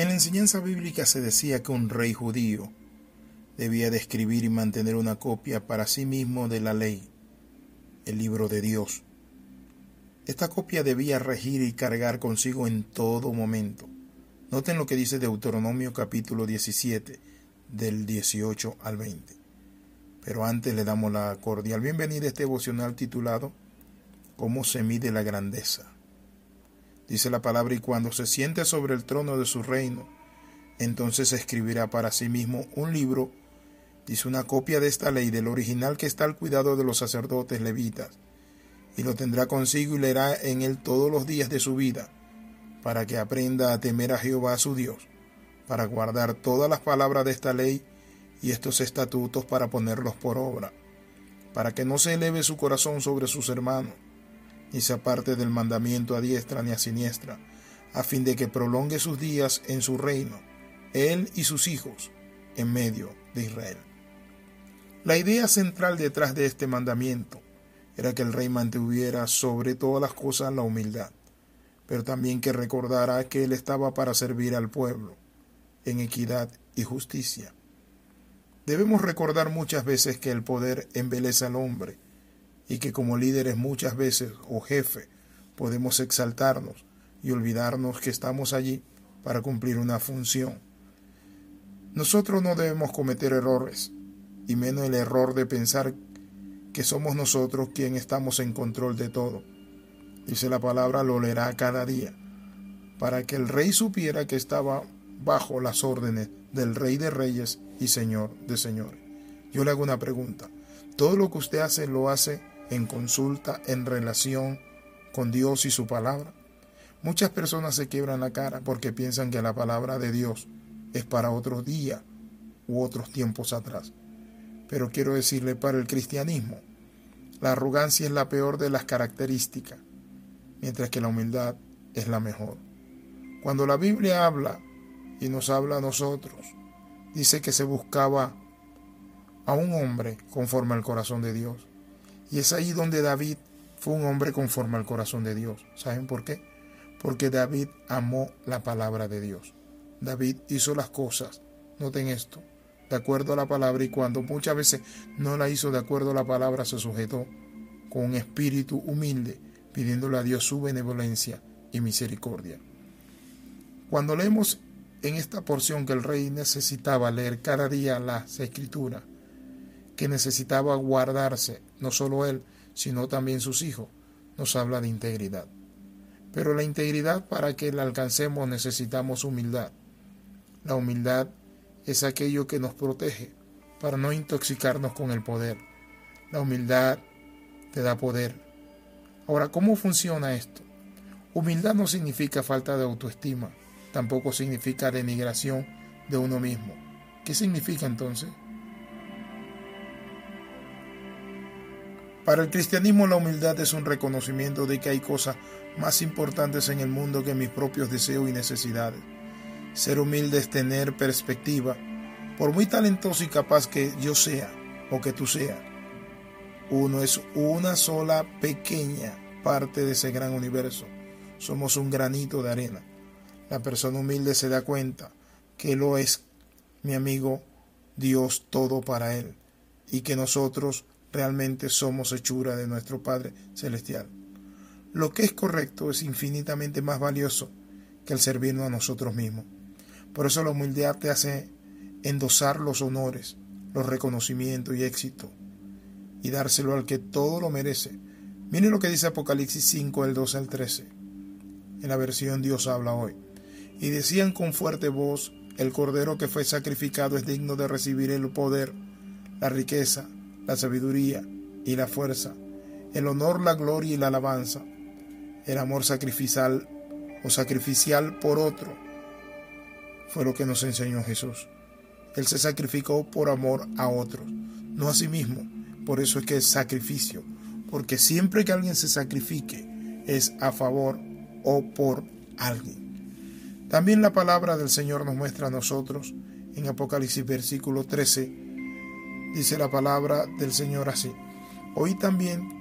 En la enseñanza bíblica se decía que un rey judío debía de escribir y mantener una copia para sí mismo de la ley, el libro de Dios. Esta copia debía regir y cargar consigo en todo momento. Noten lo que dice Deuteronomio capítulo 17, del 18 al 20. Pero antes le damos la cordial bienvenida a este devocional titulado ¿Cómo se mide la grandeza? Dice la palabra, y cuando se siente sobre el trono de su reino, entonces escribirá para sí mismo un libro, dice una copia de esta ley, del original que está al cuidado de los sacerdotes levitas, y lo tendrá consigo y leerá en él todos los días de su vida, para que aprenda a temer a Jehová su Dios, para guardar todas las palabras de esta ley y estos estatutos para ponerlos por obra, para que no se eleve su corazón sobre sus hermanos, ni se aparte del mandamiento a diestra ni a siniestra, a fin de que prolongue sus días en su reino, él y sus hijos, en medio de Israel. La idea central detrás de este mandamiento era que el rey mantuviera sobre todas las cosas la humildad, pero también que recordara que él estaba para servir al pueblo, en equidad y justicia. Debemos recordar muchas veces que el poder embeleza al hombre, y que como líderes muchas veces o jefe podemos exaltarnos y olvidarnos que estamos allí para cumplir una función. Nosotros no debemos cometer errores, y menos el error de pensar que somos nosotros quien estamos en control de todo. Dice la palabra, lo leerá cada día, para que el rey supiera que estaba bajo las órdenes del rey de reyes y señor de señores. Yo le hago una pregunta. ¿Todo lo que usted hace lo hace en consulta, en relación con Dios y su palabra. Muchas personas se quiebran la cara porque piensan que la palabra de Dios es para otro día u otros tiempos atrás. Pero quiero decirle, para el cristianismo, la arrogancia es la peor de las características, mientras que la humildad es la mejor. Cuando la Biblia habla y nos habla a nosotros, dice que se buscaba a un hombre conforme al corazón de Dios. Y es ahí donde David fue un hombre conforme al corazón de Dios. ¿Saben por qué? Porque David amó la palabra de Dios. David hizo las cosas, noten esto, de acuerdo a la palabra y cuando muchas veces no la hizo de acuerdo a la palabra, se sujetó con un espíritu humilde, pidiéndole a Dios su benevolencia y misericordia. Cuando leemos en esta porción que el rey necesitaba leer cada día las escrituras, que necesitaba guardarse, no solo él, sino también sus hijos, nos habla de integridad. Pero la integridad para que la alcancemos necesitamos humildad. La humildad es aquello que nos protege para no intoxicarnos con el poder. La humildad te da poder. Ahora, ¿cómo funciona esto? Humildad no significa falta de autoestima, tampoco significa denigración de uno mismo. ¿Qué significa entonces? Para el cristianismo la humildad es un reconocimiento de que hay cosas más importantes en el mundo que mis propios deseos y necesidades. Ser humilde es tener perspectiva, por muy talentoso y capaz que yo sea o que tú seas. Uno es una sola pequeña parte de ese gran universo. Somos un granito de arena. La persona humilde se da cuenta que lo es, mi amigo, Dios todo para él y que nosotros realmente somos hechura de nuestro Padre Celestial. Lo que es correcto es infinitamente más valioso que el servirnos a nosotros mismos. Por eso la humildad te hace endosar los honores, los reconocimientos y éxito y dárselo al que todo lo merece. Miren lo que dice Apocalipsis 5, el 12 al 13. En la versión Dios habla hoy. Y decían con fuerte voz, el cordero que fue sacrificado es digno de recibir el poder, la riqueza, la sabiduría y la fuerza, el honor, la gloria y la alabanza, el amor sacrificial o sacrificial por otro, fue lo que nos enseñó Jesús. Él se sacrificó por amor a otros, no a sí mismo. Por eso es que es sacrificio, porque siempre que alguien se sacrifique es a favor o por alguien. También la palabra del Señor nos muestra a nosotros en Apocalipsis versículo 13 dice la palabra del Señor así. Oí también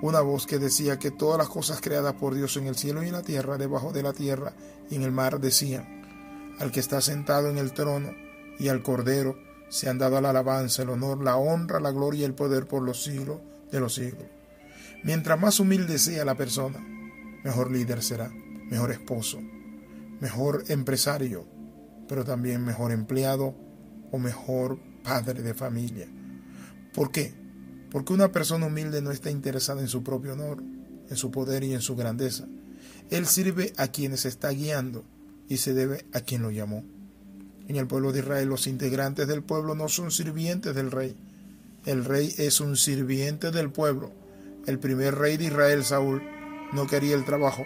una voz que decía que todas las cosas creadas por Dios en el cielo y en la tierra, debajo de la tierra y en el mar decían, al que está sentado en el trono y al Cordero se han dado la alabanza, el honor, la honra, la gloria y el poder por los siglos de los siglos. Mientras más humilde sea la persona, mejor líder será, mejor esposo, mejor empresario, pero también mejor empleado o mejor padre de familia. ¿Por qué? Porque una persona humilde no está interesada en su propio honor, en su poder y en su grandeza. Él sirve a quienes está guiando y se debe a quien lo llamó. En el pueblo de Israel los integrantes del pueblo no son sirvientes del rey. El rey es un sirviente del pueblo. El primer rey de Israel, Saúl, no quería el trabajo,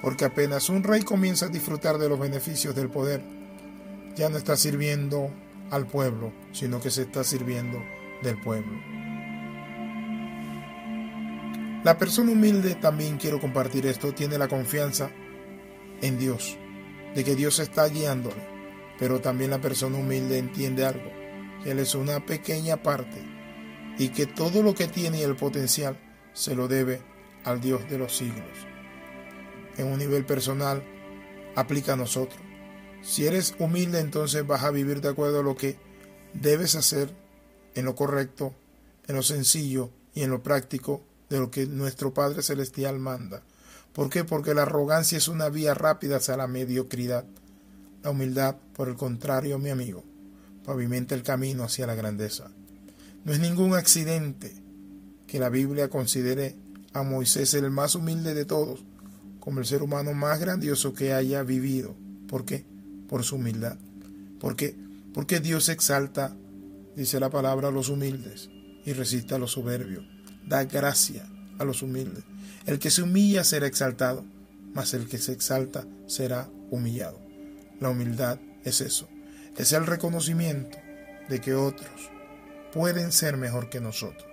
porque apenas un rey comienza a disfrutar de los beneficios del poder, ya no está sirviendo al pueblo, sino que se está sirviendo del pueblo. La persona humilde, también quiero compartir esto, tiene la confianza en Dios, de que Dios está guiándole pero también la persona humilde entiende algo, que Él es una pequeña parte y que todo lo que tiene y el potencial se lo debe al Dios de los siglos. En un nivel personal, aplica a nosotros. Si eres humilde, entonces vas a vivir de acuerdo a lo que debes hacer en lo correcto, en lo sencillo y en lo práctico de lo que nuestro Padre Celestial manda. ¿Por qué? Porque la arrogancia es una vía rápida hacia la mediocridad. La humildad, por el contrario, mi amigo, pavimenta el camino hacia la grandeza. No es ningún accidente que la Biblia considere a Moisés el más humilde de todos, como el ser humano más grandioso que haya vivido. ¿Por qué? Por su humildad. ¿Por qué? Porque Dios exalta, dice la palabra, a los humildes y resiste a los soberbios. Da gracia a los humildes. El que se humilla será exaltado, mas el que se exalta será humillado. La humildad es eso, es el reconocimiento de que otros pueden ser mejor que nosotros.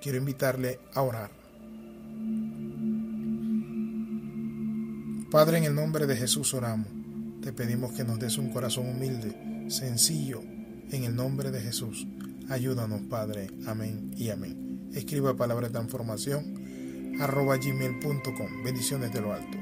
Quiero invitarle a orar. Padre, en el nombre de Jesús oramos. Te pedimos que nos des un corazón humilde, sencillo, en el nombre de Jesús. Ayúdanos, Padre. Amén y amén. Escriba palabra de transformación arroba gmail.com. Bendiciones de lo alto.